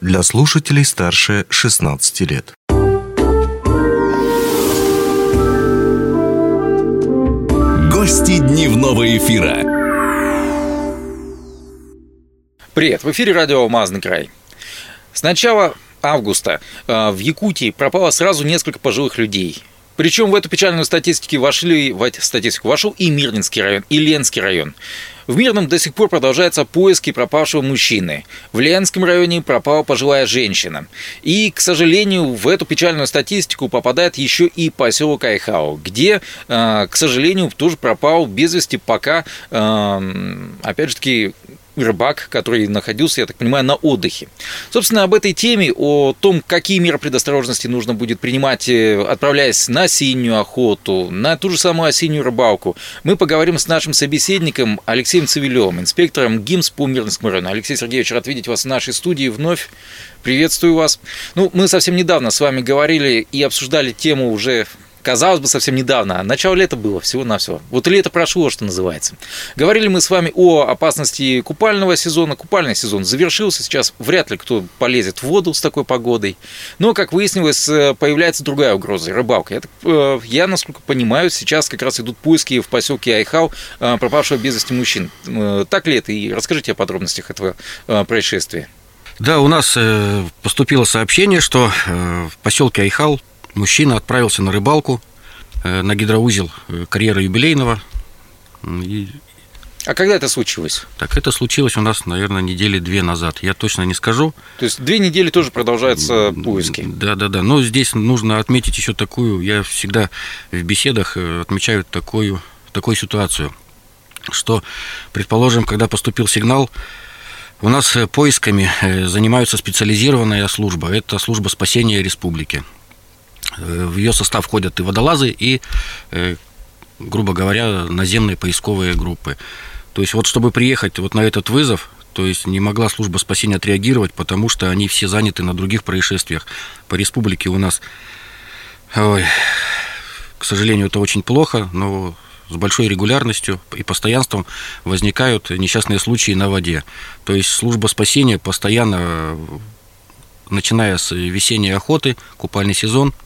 для слушателей старше 16 лет. Гости дневного эфира. Привет, в эфире радио «Алмазный край». С начала августа э, в Якутии пропало сразу несколько пожилых людей. Причем в эту печальную статистику вошли, в статистику вошел и Мирнинский район, и Ленский район. В Мирном до сих пор продолжаются поиски пропавшего мужчины. В Ленском районе пропала пожилая женщина. И, к сожалению, в эту печальную статистику попадает еще и поселок Айхау, где, э, к сожалению, тоже пропал без вести пока, э, опять же таки, рыбак, который находился, я так понимаю, на отдыхе. Собственно, об этой теме, о том, какие меры предосторожности нужно будет принимать, э, отправляясь на осеннюю охоту, на ту же самую осеннюю рыбалку, мы поговорим с нашим собеседником Алексеем Цивилевым, инспектором ГИМС по Мирнскому району. Алексей Сергеевич, рад видеть вас в нашей студии вновь. Приветствую вас. Ну, мы совсем недавно с вами говорили и обсуждали тему уже казалось бы, совсем недавно. Начало лета было всего-навсего. Вот лето прошло, что называется. Говорили мы с вами о опасности купального сезона. Купальный сезон завершился. Сейчас вряд ли кто полезет в воду с такой погодой. Но, как выяснилось, э, появляется другая угроза – рыбалка. Я, э, я, насколько понимаю, сейчас как раз идут поиски в поселке Айхау э, пропавшего без вести мужчин. Так ли это? И расскажите о подробностях этого происшествия. Да, у нас поступило сообщение, что в поселке Айхал мужчина отправился на рыбалку э, на гидроузел э, карьера юбилейного. И... А когда это случилось? Так это случилось у нас, наверное, недели две назад. Я точно не скажу. То есть две недели тоже продолжаются поиски. Да, да, да. Но здесь нужно отметить еще такую. Я всегда в беседах э, отмечаю такую, такую ситуацию, что, предположим, когда поступил сигнал, у нас поисками занимаются специализированная служба. Это служба спасения республики. Э, в ее состав входят и водолазы, и, э, грубо говоря, наземные поисковые группы. То есть вот чтобы приехать вот на этот вызов, то есть не могла служба спасения отреагировать, потому что они все заняты на других происшествиях. По республике у нас, ой, к сожалению, это очень плохо, но с большой регулярностью и постоянством возникают несчастные случаи на воде. То есть служба спасения постоянно, начиная с весенней охоты, купальный сезон –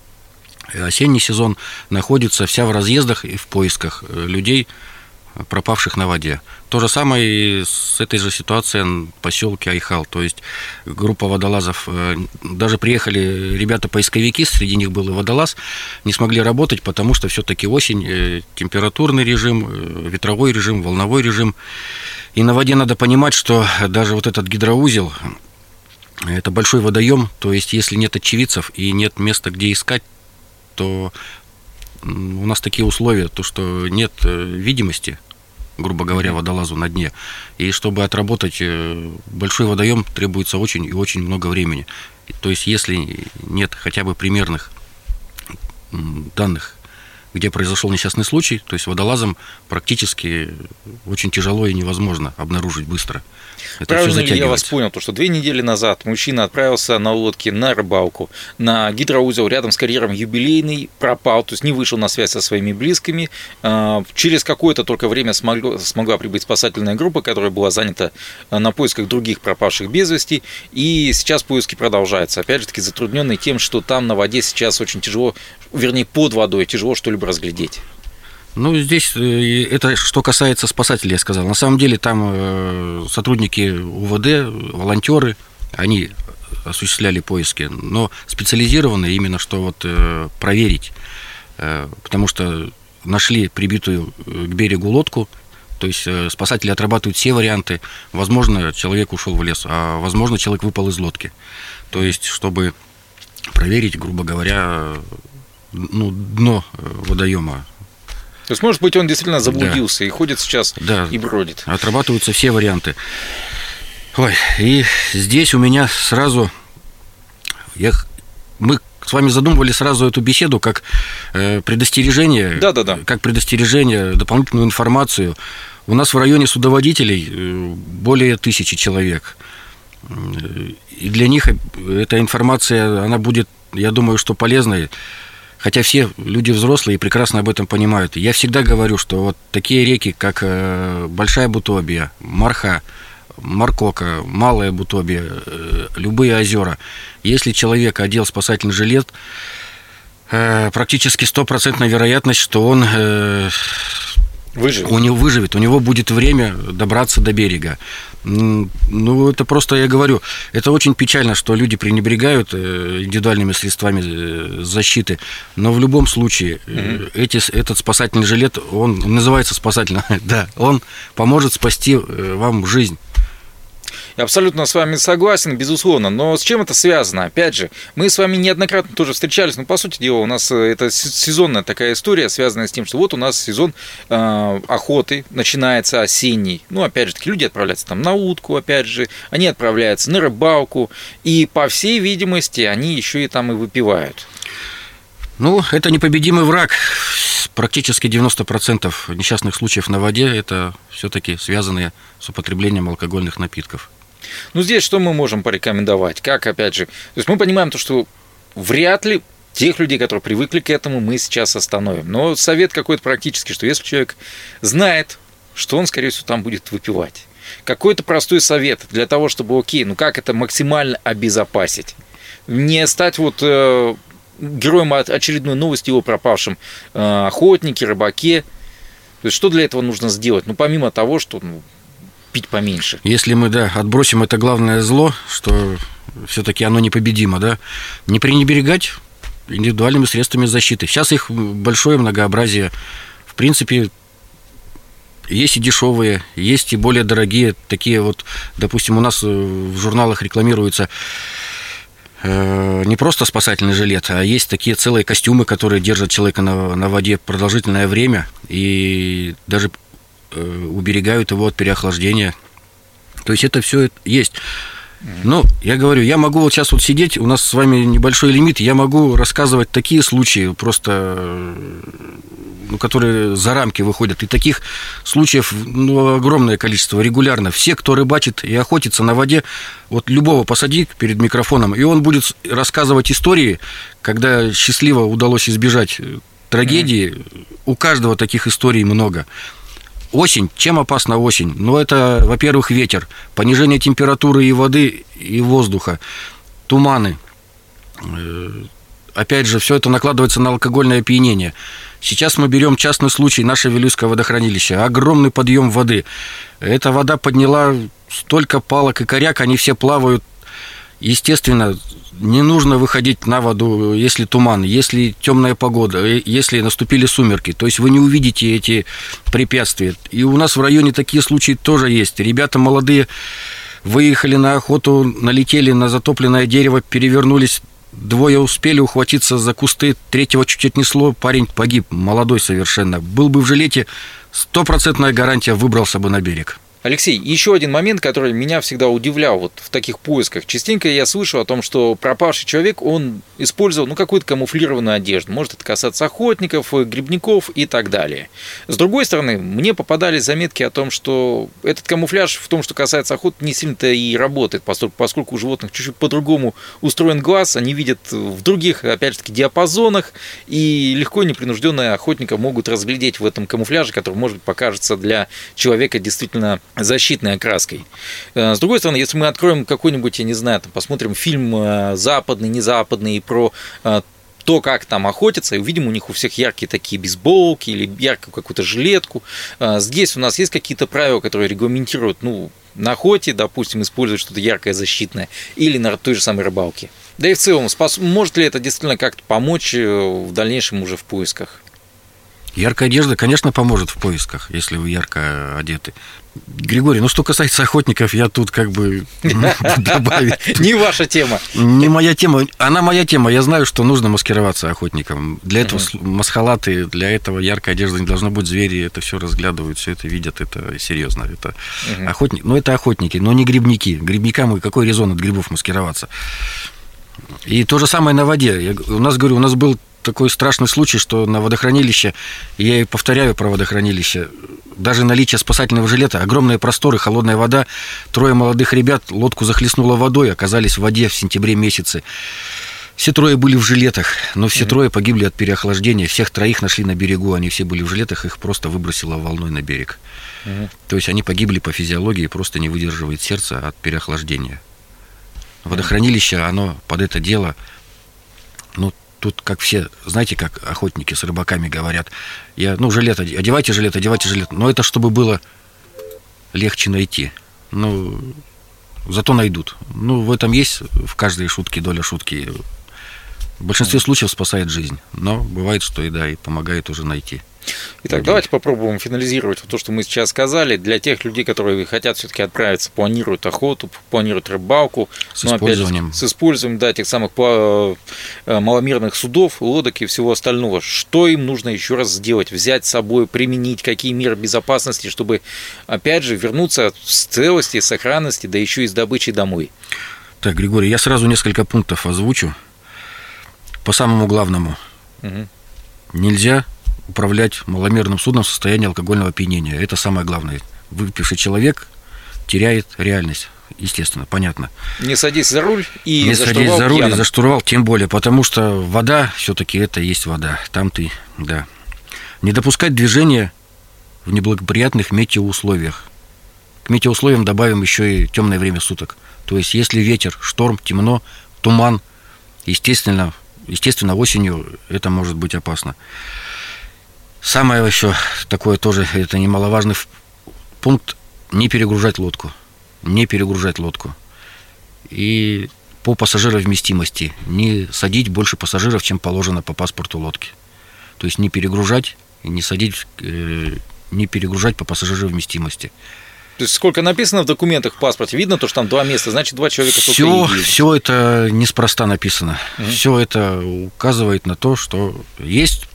осенний сезон находится вся в разъездах и в поисках э, людей, пропавших на воде. То же самое и с этой же ситуацией в поселке Айхал. То есть группа водолазов, э, даже приехали ребята-поисковики, среди них был и водолаз, не смогли работать, потому что все-таки осень, э, температурный режим, ветровой режим, волновой режим. И на воде надо понимать, что даже вот этот гидроузел, это большой водоем, то есть если нет очевидцев и нет места, где искать, что у нас такие условия, то что нет э, видимости, грубо говоря, водолазу на дне. И чтобы отработать э, большой водоем, требуется очень и очень много времени. То есть, если нет хотя бы примерных данных, где произошел несчастный случай, то есть водолазом практически очень тяжело и невозможно обнаружить быстро. Это Правильно ли я вас понял, то, что две недели назад мужчина отправился на лодке на рыбалку, на гидроузел рядом с карьером юбилейный, пропал, то есть не вышел на связь со своими близкими. А, через какое-то только время смогла, смогла прибыть спасательная группа, которая была занята а, на поисках других пропавших без вести, и сейчас поиски продолжаются. Опять же таки затрудненные тем, что там на воде сейчас очень тяжело, вернее под водой тяжело что-либо разглядеть. Ну, здесь э, это что касается спасателей, я сказал. На самом деле там э, сотрудники УВД, волонтеры, они осуществляли поиски, но специализированные именно, что вот э, проверить, потому что нашли прибитую к берегу лодку, то есть спасатели отрабатывают все варианты. Возможно, человек ушел в лес, а возможно, человек выпал из лодки. То есть, чтобы проверить, грубо говоря, ну, дно водоема, то есть, может быть, он действительно заблудился да. и ходит сейчас да. и бродит. Отрабатываются все варианты. Ой, и здесь у меня сразу... Я, мы с вами задумывали сразу эту беседу как э, предостережение, да, да, да. как предостережение, дополнительную информацию. У нас в районе судоводителей э, более тысячи человек. И для них эта информация, она будет, я думаю, что полезной. Хотя все люди взрослые и прекрасно об этом понимают. Я всегда говорю, что вот такие реки, как э, Большая Бутобия, Марха, Маркока, Малое Бутобье, э, любые озера. Если человек одел спасательный жилет, э, практически стопроцентная вероятность, что он Выживет. у него выживет, у него будет время добраться до берега. Ну, это просто, я говорю, это очень печально, что люди пренебрегают э, индивидуальными средствами э, защиты, но в любом случае э, эти, этот спасательный жилет, он называется спасательный, да, он поможет спасти вам жизнь. Я абсолютно с вами согласен, безусловно. Но с чем это связано? Опять же, мы с вами неоднократно тоже встречались. Но, по сути дела, у нас э, это сезонная такая история, связанная с тем, что вот у нас сезон э, охоты начинается осенний. Ну, опять же, таки люди отправляются там на утку, опять же, они отправляются на рыбалку. И, по всей видимости, они еще и там и выпивают. Ну, это непобедимый враг. Практически 90% несчастных случаев на воде это все-таки связанные с употреблением алкогольных напитков. Ну, здесь что мы можем порекомендовать? Как, опять же, то есть мы понимаем то, что вряд ли тех людей, которые привыкли к этому, мы сейчас остановим. Но совет какой-то практически, что если человек знает, что он, скорее всего, там будет выпивать, какой-то простой совет для того, чтобы, окей, ну как это максимально обезопасить? Не стать вот э, героем очередной новости о пропавшем э, охотнике, рыбаке. То есть что для этого нужно сделать? Ну, помимо того, что ну, пить поменьше. Если мы, да, отбросим это главное зло, что все-таки оно непобедимо, да, не пренебрегать индивидуальными средствами защиты. Сейчас их большое многообразие. В принципе, есть и дешевые, есть и более дорогие. Такие вот, допустим, у нас э, в журналах рекламируются э, не просто спасательный жилет, а есть такие целые костюмы, которые держат человека на, на воде продолжительное время и даже уберегают его от переохлаждения. То есть это все есть. Ну, я говорю, я могу вот сейчас вот сидеть, у нас с вами небольшой лимит, я могу рассказывать такие случаи, просто, э, ну, которые за рамки выходят. И таких случаев ну, огромное количество, регулярно. Все, кто рыбачит и охотится на воде, вот любого посади перед микрофоном, и он будет рассказывать истории, когда счастливо удалось избежать э, трагедии. У каждого таких историй много. Осень. Чем опасна осень? Ну, это, во-первых, ветер, понижение температуры и воды, и воздуха, туманы. Э, Опять же, все это накладывается на алкогольное опьянение. Сейчас мы берем частный случай, наше Вилюйское водохранилище. Огромный подъем воды. Эта вода подняла столько палок и коряк, они все плавают. Естественно, не нужно выходить на воду, если туман, если темная погода, э, если наступили сумерки. То есть вы не увидите эти препятствия. И у нас в районе такие случаи тоже есть. Ребята молодые выехали на охоту, налетели на затопленное дерево, перевернулись. Двое успели ухватиться за кусты, третьего чуть отнесло, парень погиб, молодой совершенно. Был бы в жилете, стопроцентная гарантия выбрался бы на берег. Алексей, еще один момент, который меня всегда удивлял вот в таких поисках. Частенько я слышу о том, что пропавший человек, он использовал ну, какую-то камуфлированную одежду. Может это касаться охотников, э, грибников и так далее. С другой стороны, мне попадались заметки о том, что этот камуфляж в том, что касается охоты, не сильно-то и работает, поскольку, у животных чуть-чуть по-другому устроен глаз, они видят в других, опять же таки, диапазонах, и легко и непринужденно охотника могут разглядеть в этом камуфляже, который, может быть, покажется для человека действительно защитной окраской. Э, С другой стороны, если мы откроем какой-нибудь, я не знаю, там, посмотрим фильм э, западный, не западный, про э, то, как там охотятся, и увидим у них у всех яркие такие бейсболки или яркую какую-то жилетку. Здесь у нас есть какие-то правила, которые регламентируют, ну, на охоте, допустим, использовать что-то яркое, защитное, или на той же самой рыбалке. Да и в целом, спас... может ли это действительно как-то помочь в дальнейшем уже в поисках? Яркая одежда, конечно, поможет в поисках, если вы ярко одеты. Григорий, ну что касается охотников, я тут как бы добавить. Не ваша тема. Не моя тема. Она моя тема. Я знаю, что нужно маскироваться охотникам. Для этого масхалаты, для этого яркая одежда не должно быть. Звери это все разглядывают, все это видят. Это серьезно. Это охотники. Ну, это охотники, но не грибники. Грибникам какой резон от грибов маскироваться? И то же самое на воде. Я у нас, говорю, у нас был такой страшный случай, что на водохранилище, я и повторяю про водохранилище, даже наличие спасательного жилета, огромные просторы, холодная вода, трое молодых ребят лодку захлестнуло водой, оказались в воде в сентябре месяце. Все трое были в жилетах, но все mm-hmm. трое погибли от переохлаждения. Всех троих нашли на берегу, они все были в жилетах, их просто выбросило волной на берег. Mm-hmm. То есть они погибли по физиологии, просто не выдерживает сердце от переохлаждения. Водохранилище, оно под это дело, тут как все, знаете, как охотники с рыбаками говорят, я, ну, жилет, одевайте жилет, одевайте жилет, но это чтобы было легче найти. Ну, зато найдут. Ну, в этом есть в каждой шутке доля шутки. В большинстве случаев спасает жизнь, но бывает, что и да, и помогает уже найти. Итак, давайте попробуем финализировать то, что мы сейчас сказали. Для тех людей, которые хотят все-таки отправиться, планируют охоту, планируют рыбалку. С но, использованием. Опять, с использованием да, тех самых э, маломерных судов, лодок и всего остального. Что им нужно еще раз сделать? Взять с собой, применить, какие меры безопасности, чтобы, опять же, вернуться с целости, сохранности, да еще и с добычей домой? Так, Григорий, я сразу несколько пунктов озвучу. По самому главному. Угу. Нельзя управлять маломерным судном в состоянии алкогольного опьянения. Это самое главное. Выпивший человек теряет реальность. Естественно, понятно. Не садись за руль и Не за садись за руль пьяным. и за штурвал, тем более, потому что вода все-таки это есть вода. Там ты, да. Не допускать движения в неблагоприятных метеоусловиях. К метеоусловиям добавим еще и темное время суток. То есть, если ветер, шторм, темно, туман, естественно, естественно, осенью это может быть опасно. Самое еще такое тоже, это немаловажный пункт, не перегружать лодку. Не перегружать лодку. И по пассажировместимости не садить больше пассажиров, чем положено по паспорту лодки. То есть не перегружать не садить, э, не перегружать по пассажировместимости. То есть сколько написано в документах в паспорте, видно то, что там два места, значит два человека все, все это неспроста написано. Угу. Все это указывает на то, что есть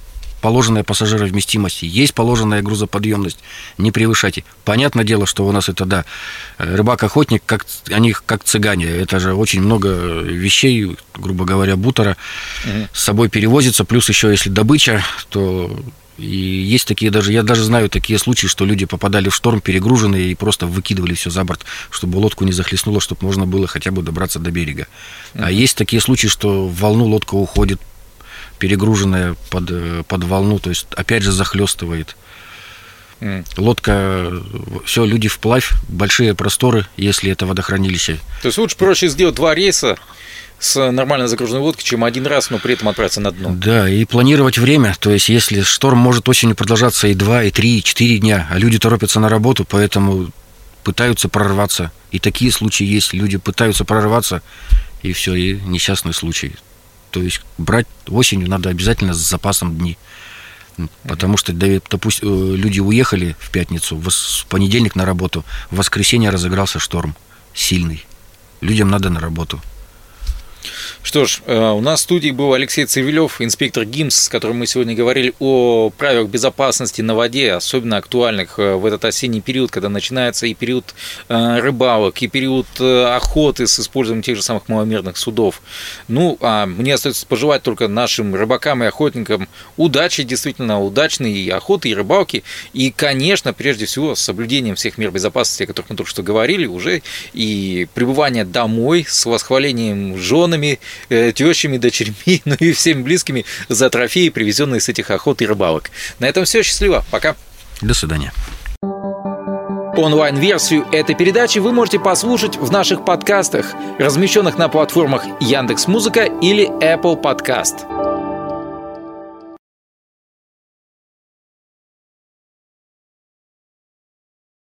положенная пассажировместимость, есть положенная грузоподъемность, не превышайте. Понятное дело, что у нас это, да, рыбак-охотник, как, они как цыгане, это же очень много вещей, грубо говоря, бутера угу. с собой перевозится, плюс еще если добыча, то и есть такие даже, я даже знаю такие случаи, что люди попадали в шторм перегруженные и просто выкидывали все за борт, чтобы лодку не захлестнуло, чтобы можно было хотя бы добраться до берега. Mm-hmm. А есть такие случаи, что в волну лодка уходит перегруженная под, э, под волну, то есть опять же захлестывает. Mm. Лодка, все, люди вплавь, большие просторы, если это водохранилище. То есть лучше проще сделать два рейса с нормально загруженной лодкой, чем один раз, но при этом отправиться на дно. Да, и планировать время, то есть если шторм может осенью продолжаться и два, и три, и четыре дня, а люди торопятся на работу, поэтому пытаются прорваться. И такие случаи есть, люди пытаются прорваться, и все, и несчастный случай. То есть брать осенью надо обязательно с запасом дней. Потому что, допустим, э, люди уехали в пятницу, в понедельник на работу, в воскресенье разыгрался шторм сильный. Людям надо на работу. Что ж, э, у нас в студии был Алексей Цивилев, инспектор ГИМС, с которым мы сегодня говорили о правилах безопасности на воде, особенно актуальных э, в этот осенний период, когда начинается и период э, рыбалок, и период охоты с использованием тех же самых маломерных судов. Ну, а мне остается пожелать только нашим рыбакам и охотникам удачи, действительно удачной и охоты, и рыбалки, и, конечно, прежде всего, с соблюдением всех мер безопасности, о которых мы только что говорили уже, и пребывание домой с восхвалением женами, Э, тещами, дочерьми, ну и всеми близкими за трофеи, привезенные с этих охот и рыбалок. На этом все. Счастливо. Пока. До свидания. Онлайн-версию этой передачи вы можете послушать в наших подкастах, размещенных на платформах Яндекс.Музыка или Apple Podcast.